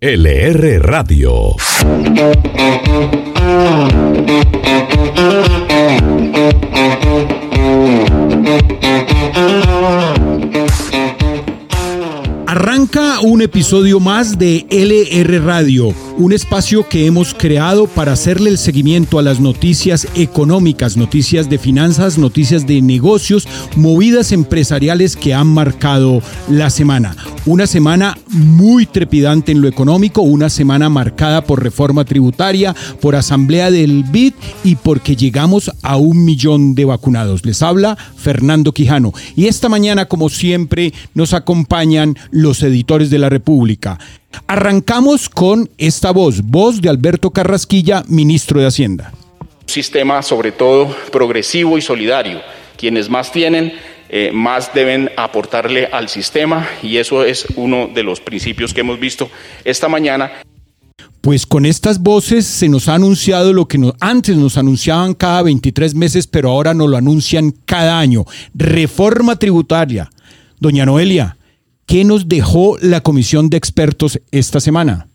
LR Radio. Arranca un episodio más de LR Radio, un espacio que hemos creado para hacerle el seguimiento a las noticias económicas, noticias de finanzas, noticias de negocios, movidas empresariales que han marcado la semana. Una semana muy trepidante en lo económico, una semana marcada por reforma tributaria, por asamblea del BID y porque llegamos a un millón de vacunados. Les habla Fernando Quijano y esta mañana, como siempre, nos acompañan los editores de la República. Arrancamos con esta voz, voz de Alberto Carrasquilla, ministro de Hacienda. Sistema sobre todo progresivo y solidario. Quienes más tienen, eh, más deben aportarle al sistema y eso es uno de los principios que hemos visto esta mañana. Pues con estas voces se nos ha anunciado lo que antes nos anunciaban cada 23 meses, pero ahora nos lo anuncian cada año. Reforma tributaria. Doña Noelia, ¿Qué nos dejó la comisión de expertos esta semana?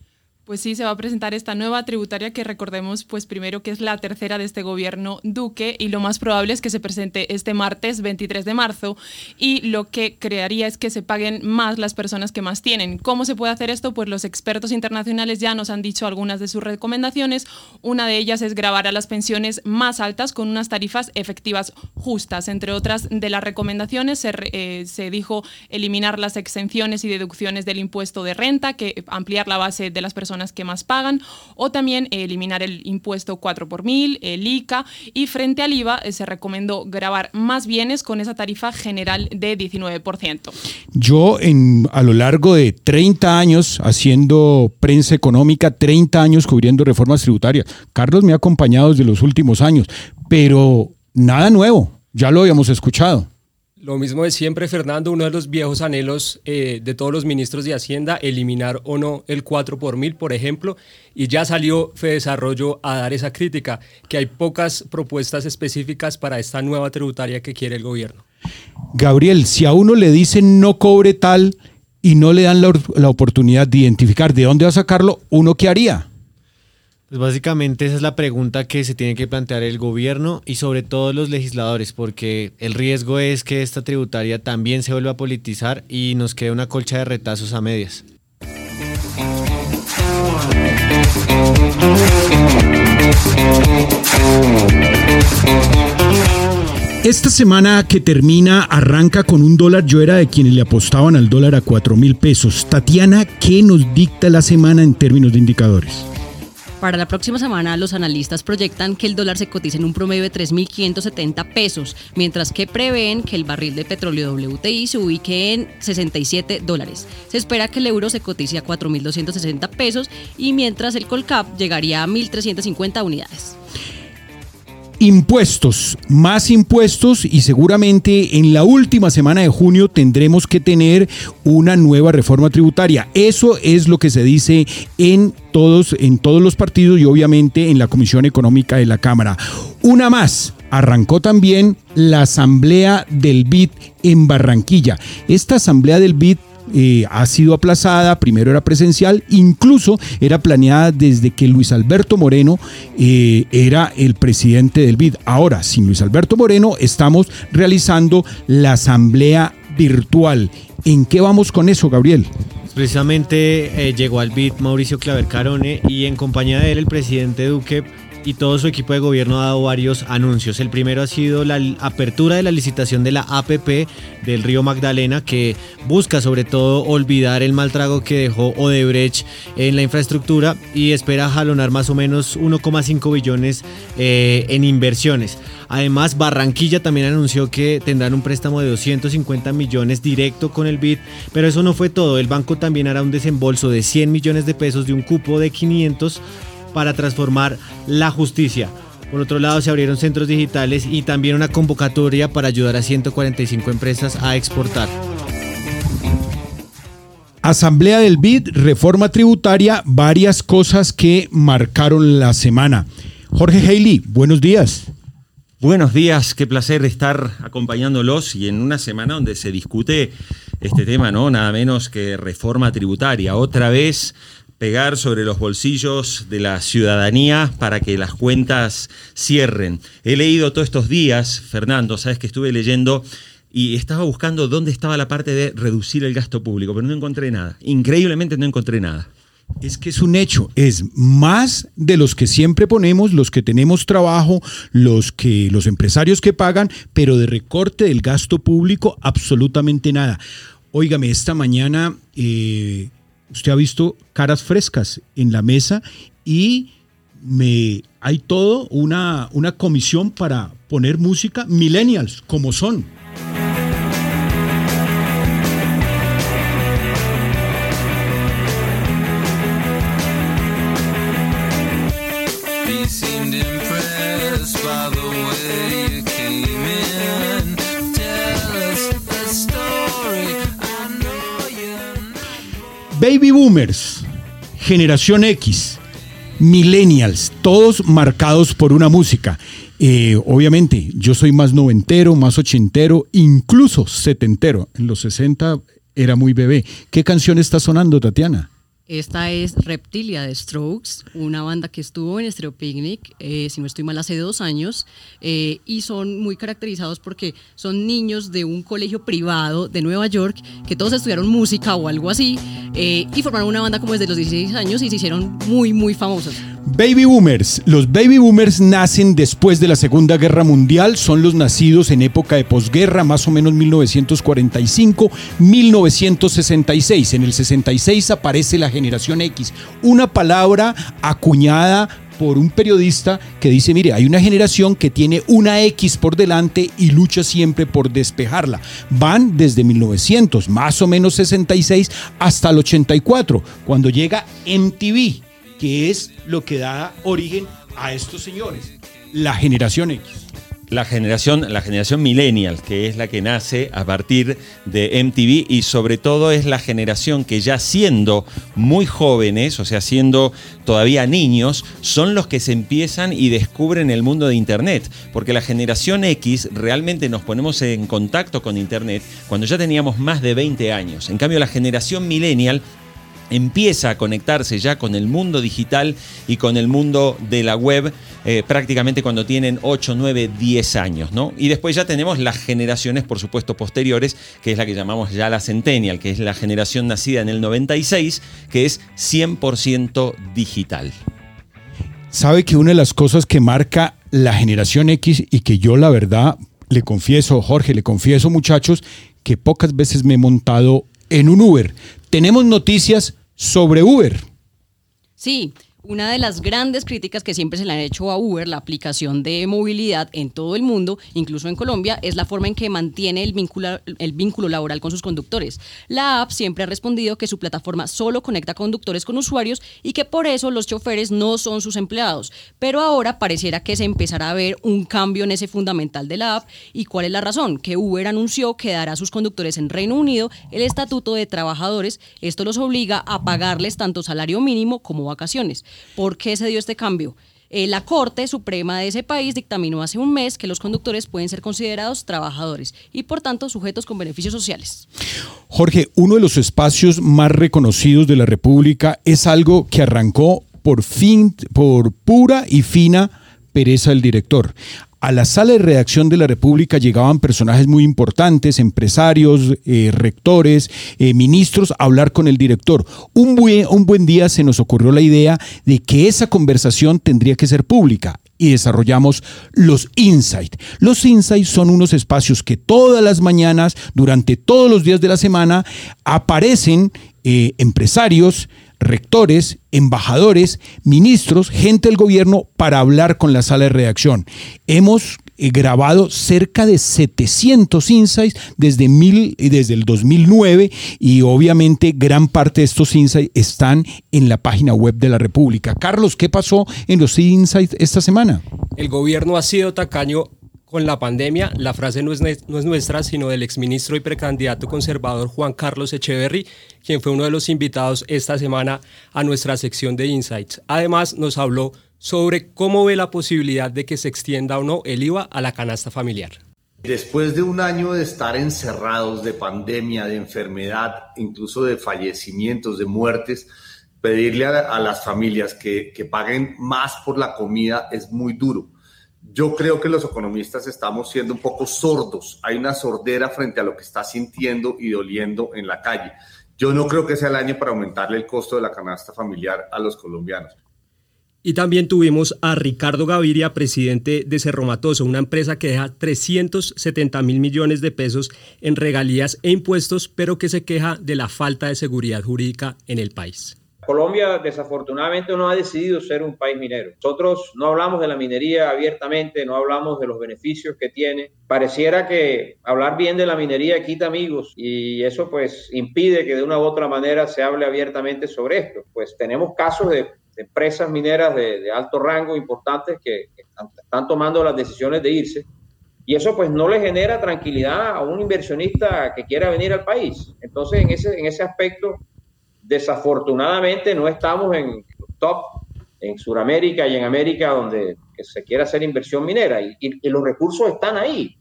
Pues sí, se va a presentar esta nueva tributaria que recordemos, pues primero que es la tercera de este gobierno Duque y lo más probable es que se presente este martes 23 de marzo y lo que crearía es que se paguen más las personas que más tienen. ¿Cómo se puede hacer esto? Pues los expertos internacionales ya nos han dicho algunas de sus recomendaciones. Una de ellas es grabar a las pensiones más altas con unas tarifas efectivas justas. Entre otras de las recomendaciones se, eh, se dijo eliminar las exenciones y deducciones del impuesto de renta, que ampliar la base de las personas que más pagan, o también eliminar el impuesto 4 por mil, el ICA, y frente al IVA eh, se recomendó grabar más bienes con esa tarifa general de 19%. Yo en, a lo largo de 30 años haciendo prensa económica, 30 años cubriendo reformas tributarias, Carlos me ha acompañado desde los últimos años, pero nada nuevo, ya lo habíamos escuchado. Lo mismo de siempre, Fernando, uno de los viejos anhelos eh, de todos los ministros de Hacienda, eliminar o no el 4 por mil, por ejemplo, y ya salió Desarrollo a dar esa crítica, que hay pocas propuestas específicas para esta nueva tributaria que quiere el gobierno. Gabriel, si a uno le dicen no cobre tal y no le dan la, la oportunidad de identificar de dónde va a sacarlo, ¿uno qué haría? Pues básicamente esa es la pregunta que se tiene que plantear el gobierno y sobre todo los legisladores, porque el riesgo es que esta tributaria también se vuelva a politizar y nos quede una colcha de retazos a medias. Esta semana que termina arranca con un dólar. Yo era de quienes le apostaban al dólar a 4 mil pesos. Tatiana, ¿qué nos dicta la semana en términos de indicadores? Para la próxima semana, los analistas proyectan que el dólar se cotice en un promedio de 3.570 pesos, mientras que prevén que el barril de petróleo WTI se ubique en 67 dólares. Se espera que el euro se cotice a 4.260 pesos y mientras el Colcap llegaría a 1.350 unidades. Impuestos, más impuestos y seguramente en la última semana de junio tendremos que tener una nueva reforma tributaria. Eso es lo que se dice en todos, en todos los partidos y obviamente en la Comisión Económica de la Cámara. Una más, arrancó también la asamblea del BID en Barranquilla. Esta asamblea del BID ha sido aplazada, primero era presencial, incluso era planeada desde que Luis Alberto Moreno eh, era el presidente del BID. Ahora, sin Luis Alberto Moreno, estamos realizando la asamblea virtual. ¿En qué vamos con eso, Gabriel? Precisamente eh, llegó al BID Mauricio Claver Carone y en compañía de él el presidente Duque y todo su equipo de gobierno ha dado varios anuncios. El primero ha sido la apertura de la licitación de la APP del río Magdalena, que busca sobre todo olvidar el mal trago que dejó Odebrecht en la infraestructura y espera jalonar más o menos 1,5 billones eh, en inversiones. Además, Barranquilla también anunció que tendrán un préstamo de 250 millones directo con el BID, pero eso no fue todo. El banco también hará un desembolso de 100 millones de pesos de un cupo de 500 para transformar la justicia. Por otro lado, se abrieron centros digitales y también una convocatoria para ayudar a 145 empresas a exportar. Asamblea del BID, reforma tributaria, varias cosas que marcaron la semana. Jorge Haley, buenos días. Buenos días, qué placer estar acompañándolos y en una semana donde se discute este tema, ¿no? Nada menos que reforma tributaria. Otra vez pegar sobre los bolsillos de la ciudadanía para que las cuentas cierren. He leído todos estos días, Fernando, sabes que estuve leyendo y estaba buscando dónde estaba la parte de reducir el gasto público, pero no encontré nada. Increíblemente no encontré nada. Es que es un hecho, es más de los que siempre ponemos, los que tenemos trabajo, los que los empresarios que pagan, pero de recorte del gasto público absolutamente nada. Óigame, esta mañana eh, usted ha visto caras frescas en la mesa y me hay todo una, una comisión para poner música millennials como son. Baby Boomers, Generación X, Millennials, todos marcados por una música. Eh, obviamente, yo soy más noventero, más ochentero, incluso setentero. En los 60 era muy bebé. ¿Qué canción está sonando, Tatiana? Esta es Reptilia de Strokes, una banda que estuvo en Stereo Picnic, eh, si no estoy mal, hace dos años, eh, y son muy caracterizados porque son niños de un colegio privado de Nueva York que todos estudiaron música o algo así, eh, y formaron una banda como desde los 16 años y se hicieron muy, muy famosos. Baby Boomers. Los Baby Boomers nacen después de la Segunda Guerra Mundial, son los nacidos en época de posguerra, más o menos 1945-1966. En el 66 aparece la generación X, una palabra acuñada por un periodista que dice, mire, hay una generación que tiene una X por delante y lucha siempre por despejarla. Van desde 1900, más o menos 66, hasta el 84, cuando llega MTV que es lo que da origen a estos señores, la generación X. La generación, la generación millennial, que es la que nace a partir de MTV y sobre todo es la generación que ya siendo muy jóvenes, o sea, siendo todavía niños, son los que se empiezan y descubren el mundo de Internet. Porque la generación X realmente nos ponemos en contacto con Internet cuando ya teníamos más de 20 años. En cambio, la generación millennial empieza a conectarse ya con el mundo digital y con el mundo de la web eh, prácticamente cuando tienen 8, 9, 10 años, ¿no? Y después ya tenemos las generaciones, por supuesto, posteriores, que es la que llamamos ya la Centennial, que es la generación nacida en el 96, que es 100% digital. Sabe que una de las cosas que marca la generación X y que yo la verdad le confieso, Jorge, le confieso muchachos, que pocas veces me he montado en un Uber. Tenemos noticias sobre Uber. Sí, una de las grandes críticas que siempre se le han hecho a Uber, la aplicación de movilidad en todo el mundo, incluso en Colombia, es la forma en que mantiene el vínculo, laboral con sus conductores. La app siempre ha respondido que su plataforma solo conecta conductores con usuarios y que por eso los choferes no son sus empleados. Pero ahora pareciera que se empezará a ver un cambio en ese fundamental de la app. ¿Y cuál es la razón? Que Uber anunció que dará a sus conductores en Reino Unido el estatuto de trabajadores. Esto los obliga a pagarles tanto salario mínimo como vacaciones. ¿Por qué se dio este cambio? Eh, la Corte Suprema de ese país dictaminó hace un mes que los conductores pueden ser considerados trabajadores y por tanto sujetos con beneficios sociales. Jorge, uno de los espacios más reconocidos de la República es algo que arrancó por fin, por pura y fina pereza del director a la sala de redacción de la República llegaban personajes muy importantes, empresarios, eh, rectores, eh, ministros, a hablar con el director. Un buen, día se nos ocurrió la idea de que esa conversación tendría que ser pública y desarrollamos los Insights. Los Insights son unos espacios que todas las mañanas, durante todos los días de la semana, aparecen eh, empresarios, rectores, embajadores, ministros, gente del gobierno para hablar con la sala de redacción. Hemos eh, grabado cerca de 700 insights desde, mil, desde el 2009 y obviamente gran parte de estos insights están en la página web de la República. Carlos, ¿qué pasó en los insights esta semana? El gobierno ha sido tacaño con la pandemia, la frase no es, nuestra, sino del exministro y precandidato conservador Juan Carlos Echeverry, quien fue uno de los invitados esta semana a nuestra sección de Insights. Además, nos habló sobre cómo ve la posibilidad de que se extienda o no el IVA a la canasta familiar. Después de un año de estar encerrados, de pandemia, de enfermedad, incluso de fallecimientos, de muertes, pedirle a, las familias que, que paguen más por la comida es muy duro. Yo creo que los economistas estamos siendo un poco sordos. Hay una sordera frente a lo que está sintiendo y doliendo en la calle. Yo no creo que sea el año para aumentarle el costo de la canasta familiar a los colombianos. Y también tuvimos a Ricardo Gaviria, presidente de Cerro Matoso, una empresa que deja 370 mil millones de pesos en regalías e impuestos, pero que se queja de la falta de seguridad jurídica en el país. Colombia desafortunadamente no ha decidido ser un país minero. Nosotros no hablamos de la minería abiertamente, no hablamos de los beneficios que tiene. Pareciera que hablar bien de la minería quita amigos y eso pues impide que de una u otra manera se hable abiertamente sobre esto. Pues tenemos casos de, empresas mineras de, alto rango importantes que, están tomando las decisiones de irse y eso pues no le genera tranquilidad a un inversionista que quiera venir al país. Entonces en ese, en ese aspecto Desafortunadamente no estamos en top en Sudamérica y en América donde se quiera hacer inversión minera y, los recursos están ahí.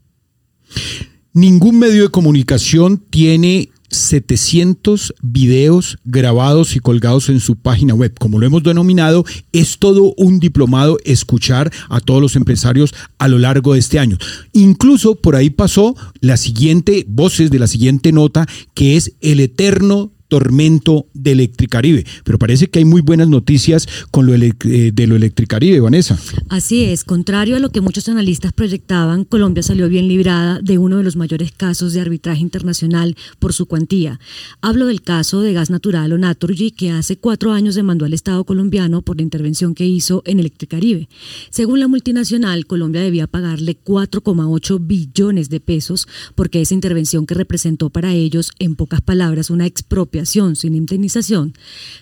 Ningún medio de comunicación tiene 700 videos grabados y colgados en su página web. Como lo hemos denominado, es todo un diplomado escuchar a todos los empresarios a lo largo de este año. Incluso por ahí pasó la siguiente, voces de la siguiente nota, que es el eterno tormento de Electricaribe. Pero parece que hay muy buenas noticias con lo eh, de lo Electricaribe, Vanessa. Así es, contrario a lo que muchos analistas proyectaban, Colombia salió bien librada de uno de los mayores casos de arbitraje internacional por su cuantía. Hablo del caso de gas natural o Naturgy, que hace cuatro años demandó al Estado colombiano por la intervención que hizo en Electricaribe. Según la multinacional, Colombia debía pagarle 4,8 billones de pesos porque esa intervención que representó para ellos, en pocas palabras, una expropiación sin indemnización,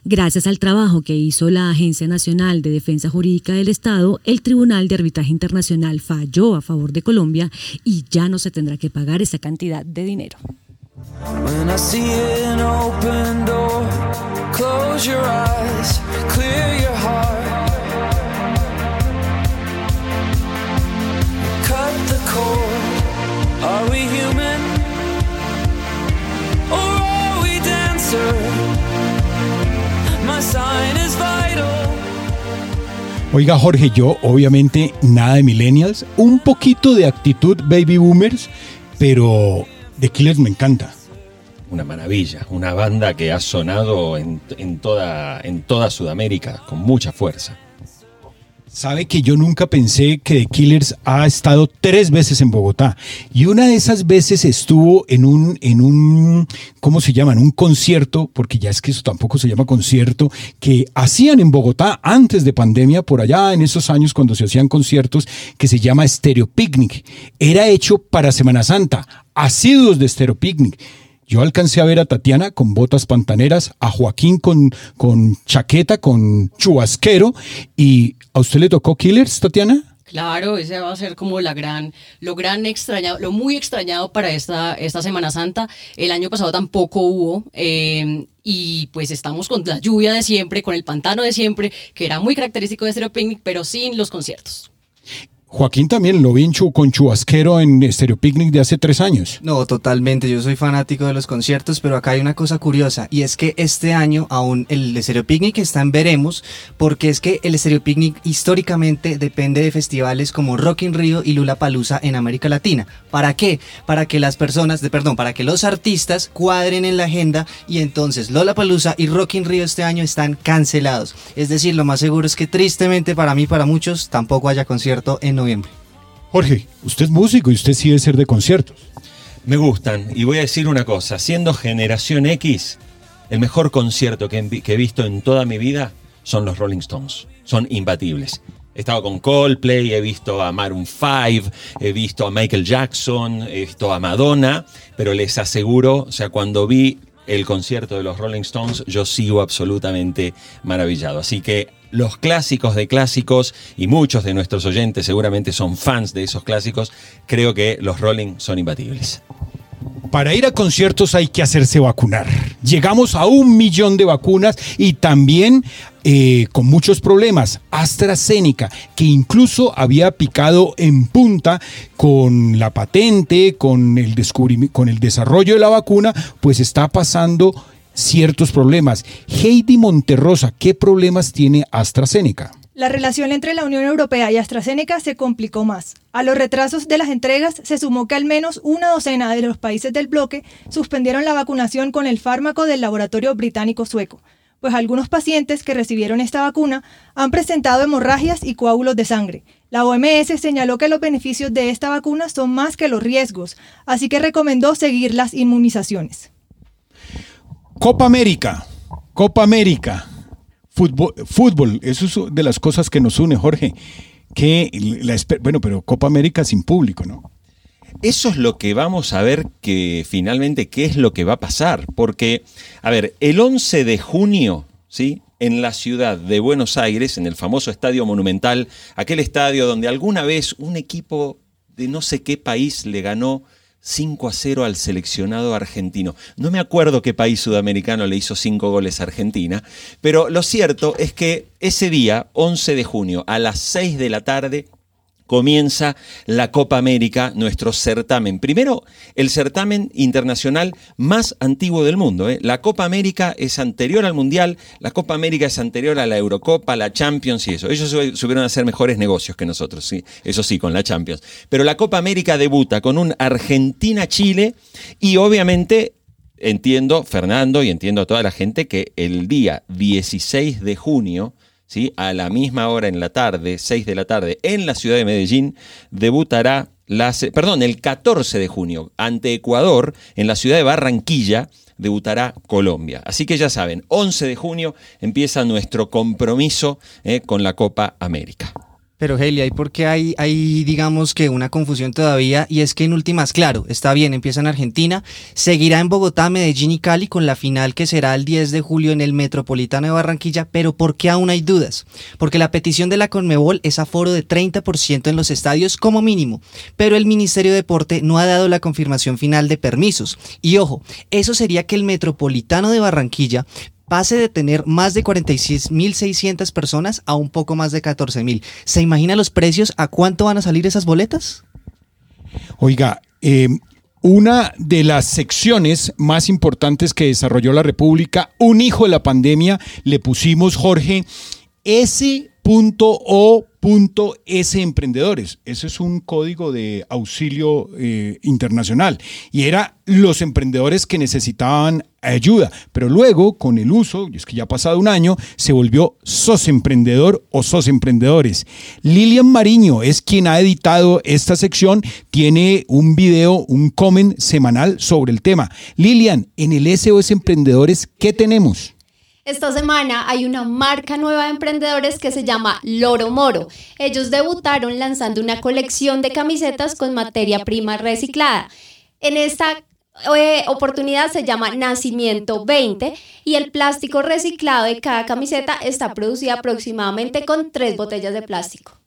gracias al trabajo que hizo la Agencia Nacional de Defensa Jurídica del Estado, el Tribunal de Arbitraje Internacional falló a favor de Colombia y ya no se tendrá que pagar esa cantidad de dinero. Oiga Jorge, yo obviamente nada de millennials, un poquito de actitud baby boomers, pero The Killers me encanta. Una maravilla, una banda que ha sonado en, toda, en toda Sudamérica con mucha fuerza. Sabe que yo nunca pensé que The Killers ha estado tres veces en Bogotá. Y una de esas veces estuvo en un, en un, ¿cómo se llama? En un concierto, porque ya es que eso tampoco se llama concierto, que hacían en Bogotá antes de pandemia, por allá en esos años cuando se hacían conciertos, que se llama Stereo Picnic. Era hecho para Semana Santa, asiduos de Stereo Picnic. Yo alcancé a ver a Tatiana con botas pantaneras, a Joaquín con, con chaqueta, con chubasquero. ¿Y a usted le tocó Killers, Tatiana? Claro, ese va a ser como la gran, lo gran extrañado, lo muy extrañado para esta, esta Semana Santa. El año pasado tampoco hubo. Eh, y pues estamos con la lluvia de siempre, con el pantano de siempre, que era muy característico de Stereo Picnic, pero sin los conciertos. Joaquín también lo vi con Chubasquero en Stereo Picnic de hace tres años. No, totalmente. Yo soy fanático de los conciertos, pero acá hay una cosa curiosa y es que este año aún el Stereo Picnic está en veremos porque es que el Stereo Picnic históricamente depende de festivales como Rock in Rio y Lula Palusa en América Latina. ¿Para qué? Para que las personas, de, perdón, para que los artistas cuadren en la agenda y entonces Lola Palusa y Rock in Rio este año están cancelados. Es decir, lo más seguro es que tristemente para mí, para muchos, tampoco haya concierto en Jorge, usted es músico y usted sí debe ser de conciertos. Me gustan. Y voy a decir una cosa. Siendo generación X, el mejor concierto que, he visto en toda mi vida son los Rolling Stones. Son imbatibles. He estado con Coldplay, he visto a Maroon 5, he visto a Michael Jackson, he visto a Madonna, pero les aseguro, o sea, cuando vi el concierto de los Rolling Stones, yo sigo absolutamente maravillado. Así que los clásicos de clásicos, y muchos de nuestros oyentes seguramente son fans de esos clásicos, creo que los Rolling son imbatibles. Para ir a conciertos hay que hacerse vacunar. Llegamos a un millón de vacunas y también eh, con muchos problemas. AstraZeneca, que incluso había picado en punta con la patente, con el, con el desarrollo de la vacuna, pues está pasando ciertos problemas. Heidi Monterrosa, ¿qué problemas tiene AstraZeneca? La relación entre la Unión Europea y AstraZeneca se complicó más. A los retrasos de las entregas se sumó que al menos una docena de los países del bloque suspendieron la vacunación con el fármaco del laboratorio británico sueco, pues algunos pacientes que recibieron esta vacuna han presentado hemorragias y coágulos de sangre. La OMS señaló que los beneficios de esta vacuna son más que los riesgos, así que recomendó seguir las inmunizaciones. Copa América, Copa América. Fútbol, fútbol, eso es de las cosas que nos une, Jorge. Que la, bueno, pero Copa América sin público, ¿no? Eso es lo que vamos a ver que finalmente qué es lo que va a pasar. Porque, a ver, el 11 de junio, ¿sí? En la ciudad de Buenos Aires, en el famoso Estadio Monumental, aquel estadio donde alguna vez un equipo de no sé qué país le ganó 5 a 0 al seleccionado argentino. No me acuerdo qué país sudamericano le hizo 5 goles a Argentina, pero lo cierto es que ese día, 11 de junio, a las 6 de la tarde, comienza la Copa América, nuestro certamen. Primero, el certamen internacional más antiguo del mundo. ¿eh? La Copa América es anterior al Mundial, la Copa América es anterior a la Eurocopa, la Champions y eso. Ellos supieron hacer mejores negocios que nosotros, eso sí, con la Champions. Pero la Copa América debuta con un Argentina-Chile y obviamente entiendo, Fernando, y entiendo a toda la gente que el día 16 de junio a la misma hora en la tarde, 6 de la tarde, en la ciudad de Medellín, debutará, la, perdón, el 14 de junio, ante Ecuador, en la ciudad de Barranquilla, debutará Colombia. Así que ya saben, 11 de junio empieza nuestro compromiso eh, con la Copa América. Pero Heli, ¿hay por qué hay, hay, digamos que una confusión todavía? Y es que en últimas, claro, está bien, empieza en Argentina, seguirá en Bogotá, Medellín y Cali con la final que será el 10 de julio en el Metropolitano de Barranquilla, pero ¿por qué aún hay dudas? Porque la petición de la Conmebol es aforo de 30% en los estadios como mínimo, pero el Ministerio de Deporte no ha dado la confirmación final de permisos. Y ojo, eso sería que el Metropolitano de Barranquilla pase de tener más de 46.600 personas a un poco más de 14.000. ¿Se imagina los precios? ¿A cuánto van a salir esas boletas? Oiga, eh, una de las secciones más importantes que desarrolló la República, un hijo de la pandemia, le pusimos, Jorge, ese .o.s emprendedores. Ese es un código de auxilio eh, internacional. Y era los emprendedores que necesitaban ayuda. Pero luego, con el uso, y es que ya ha pasado un año, se volvió SOS Emprendedor o SOS Emprendedores. Lilian Mariño es quien ha editado esta sección. Tiene un video, un comment semanal sobre el tema. Lilian, en el SOS Emprendedores, ¿qué tenemos? Esta semana hay una marca nueva de emprendedores que se llama Loro Moro. Ellos debutaron lanzando una colección de camisetas con materia prima reciclada. En esta eh, oportunidad se llama Nacimiento 20 y el plástico reciclado de cada camiseta está producido aproximadamente con tres botellas de plástico.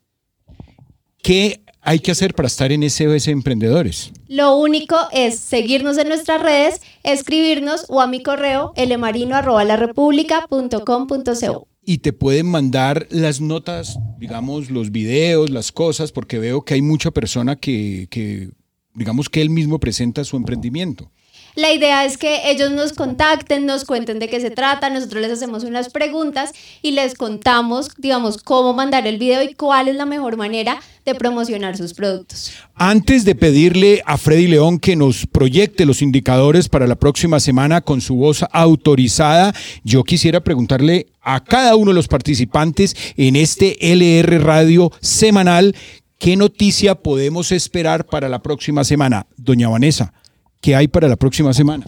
¿Qué hay que hacer para estar en SOS Emprendedores? Lo único es seguirnos en nuestras redes, escribirnos o a mi correo elemarino.larepublica.com.co. Y te pueden mandar las notas, digamos, los videos, las cosas, porque veo que hay mucha persona que, que digamos, que él mismo presenta su emprendimiento. La idea es que ellos nos contacten, nos cuenten de qué se trata, nosotros les hacemos unas preguntas y les contamos, digamos, cómo mandar el video y cuál es la mejor manera de promocionar sus productos. Antes de pedirle a Freddy León que nos proyecte los indicadores para la próxima semana con su voz autorizada, yo quisiera preguntarle a cada uno de los participantes en este LR Radio semanal ¿Qué noticia podemos esperar para la próxima semana? Doña Vanessa, ¿Qué hay para la próxima semana?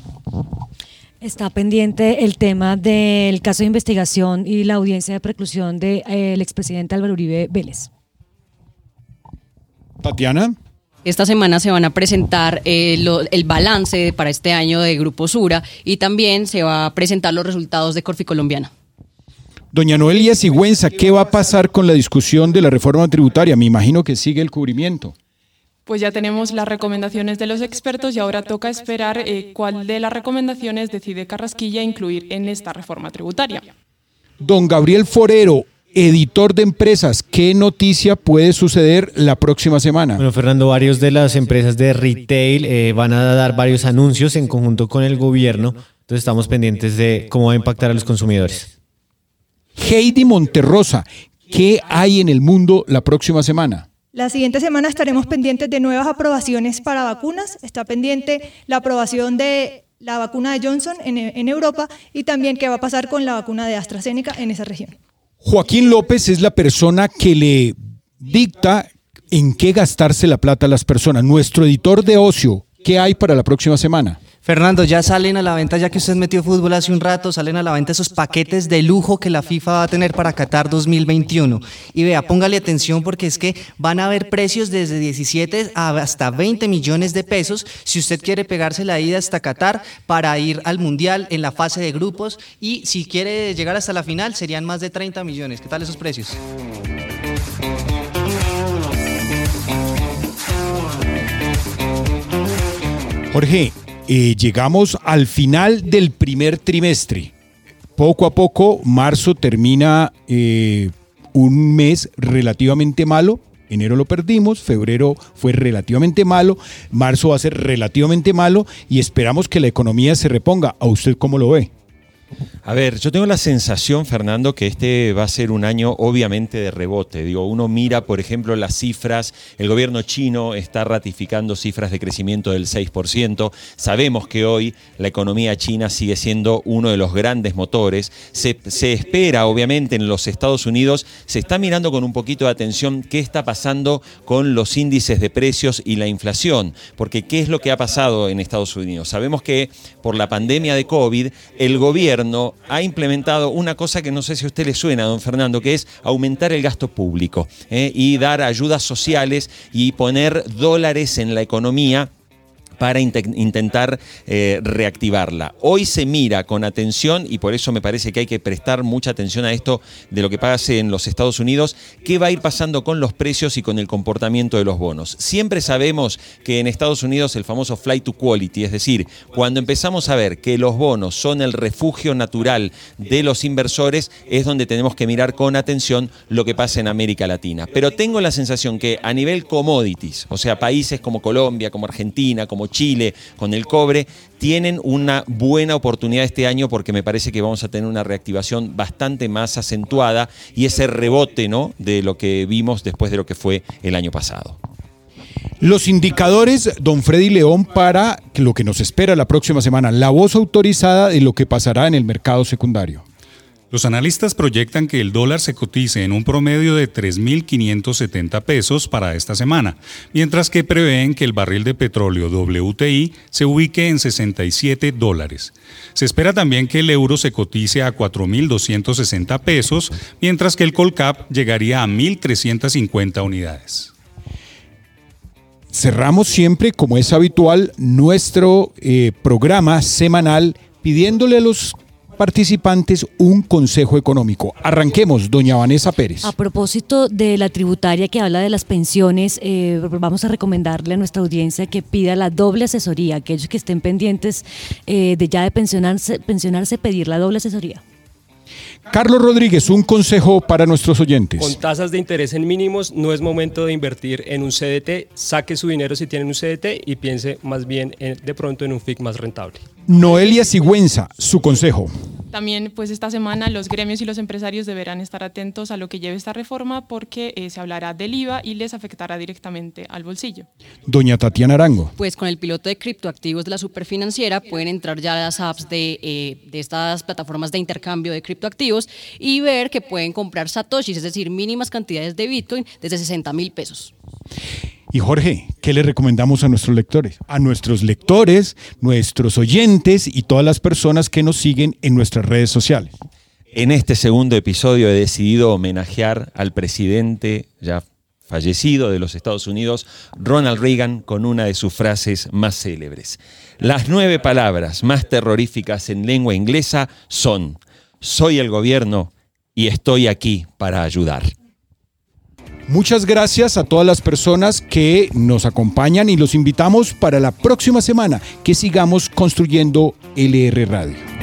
Está pendiente el tema del caso de investigación y la audiencia de preclusión del de, eh, expresidente Álvaro Uribe Vélez. Tatiana. Esta semana se van a presentar eh, el balance para este año de Grupo Sura y también se va a presentar los resultados de Corfi Colombiana. Doña Noelia Sigüenza, ¿qué va a pasar con la discusión de la reforma tributaria? Me imagino que sigue el cubrimiento pues ya tenemos las recomendaciones de los expertos y ahora toca esperar eh, cuál de las recomendaciones decide Carrasquilla incluir en esta reforma tributaria. Don Gabriel Forero, editor de empresas, ¿qué noticia puede suceder la próxima semana? Bueno, Fernando, varios de las empresas de retail eh, van a dar varios anuncios en conjunto con el gobierno Entonces estamos pendientes de cómo va a impactar a los consumidores. Heidi Monterrosa, ¿qué hay en el mundo la próxima semana? La siguiente semana estaremos pendientes de nuevas aprobaciones para vacunas. Está pendiente la aprobación de la vacuna de Johnson en, en, Europa y también qué va a pasar con la vacuna de AstraZeneca en esa región. Joaquín López es la persona que le dicta en qué gastarse la plata a las personas. Nuestro editor de ocio, ¿qué hay para la próxima semana? Fernando, ya salen a la venta, ya que usted metió fútbol hace un rato, salen a la venta esos paquetes de lujo que la FIFA va a tener para Qatar 2021. Y vea, póngale atención porque es que van a haber precios desde 17 hasta 20 millones de pesos si usted quiere pegarse la ida hasta Qatar para ir al Mundial en la fase de grupos. Y si quiere llegar hasta la final, serían más de 30 millones. ¿Qué tal esos precios? Jorge, llegamos al final del primer trimestre. Poco a poco, marzo termina eh, un mes relativamente malo. Enero lo perdimos, febrero fue relativamente malo, marzo va a ser relativamente malo y esperamos que la economía se reponga. ¿A usted cómo lo ve? A ver, yo tengo la sensación, Fernando, que este va a ser un año obviamente de rebote. Digo, uno mira, por ejemplo, las cifras, el gobierno chino está ratificando cifras de crecimiento del 6%. Sabemos que hoy la economía china sigue siendo uno de los grandes motores. Se, se espera, obviamente, en los Estados Unidos, se está mirando con un poquito de atención qué está pasando con los índices de precios y la inflación. Porque ¿qué es lo que ha pasado en Estados Unidos? Sabemos que por la pandemia de COVID, el gobierno ha implementado una cosa que no sé si a usted le suena, don Fernando, que es aumentar el gasto público ¿eh? y dar ayudas sociales y poner dólares en la economía para intentar eh, reactivarla. Hoy se mira con atención, y por eso me parece que hay que prestar mucha atención a esto de lo que pase en los Estados Unidos, qué va a ir pasando con los precios y con el comportamiento de los bonos. Siempre sabemos que en Estados Unidos el famoso flight to quality, es decir, cuando empezamos a ver que los bonos son el refugio natural de los inversores, es donde tenemos que mirar con atención lo que pasa en América Latina. Pero tengo la sensación que a nivel commodities, o sea, países como Colombia, como Argentina, como Chile, con el cobre, tienen una buena oportunidad este año porque me parece que vamos a tener una reactivación bastante más acentuada y ese rebote ¿no? de lo que vimos después de lo que fue el año pasado. Los indicadores, don Freddy León, para lo que nos espera la próxima semana, la voz autorizada de lo que pasará en el mercado secundario. Los analistas proyectan que el dólar se cotice en un promedio de 3.570 pesos para esta semana, mientras que prevén que el barril de petróleo WTI se ubique en 67 dólares. Se espera también que el euro se cotice a 4.260 pesos, mientras que el Colcap llegaría a 1.350 unidades. Cerramos siempre, como es habitual, nuestro eh, programa semanal pidiéndole a los participantes un consejo económico. Arranquemos, doña Vanessa Pérez. A propósito de la tributaria que habla de las pensiones, eh, vamos a recomendarle a nuestra audiencia que pida la doble asesoría, aquellos que estén pendientes eh, de ya de pensionarse, pensionarse, pedir la doble asesoría. Carlos Rodríguez, un consejo para nuestros oyentes. Con tasas de interés en mínimos, no es momento de invertir en un CDT. Saque su dinero si tiene un CDT y piense más bien de pronto en un FIC más rentable. Noelia Sigüenza, su consejo. También, pues esta semana los gremios y los empresarios deberán estar atentos a lo que lleve esta reforma porque eh, se hablará del IVA y les afectará directamente al bolsillo. Doña Tatiana Arango. Pues con el piloto de criptoactivos de la superfinanciera pueden entrar ya a las apps de, eh, de estas plataformas de intercambio de criptoactivos y ver que pueden comprar satoshis, es decir, mínimas cantidades de Bitcoin desde 60 mil pesos. Y Jorge, ¿qué le recomendamos a nuestros lectores? A nuestros lectores, nuestros oyentes y todas las personas que nos siguen en nuestras redes sociales. En este segundo episodio he decidido homenajear al presidente ya fallecido de los Estados Unidos, Ronald Reagan, con una de sus frases más célebres. Las nueve palabras más terroríficas en lengua inglesa son, soy el gobierno y estoy aquí para ayudar. Muchas gracias a todas las personas que nos acompañan y los invitamos para la próxima semana que sigamos construyendo LR Radio.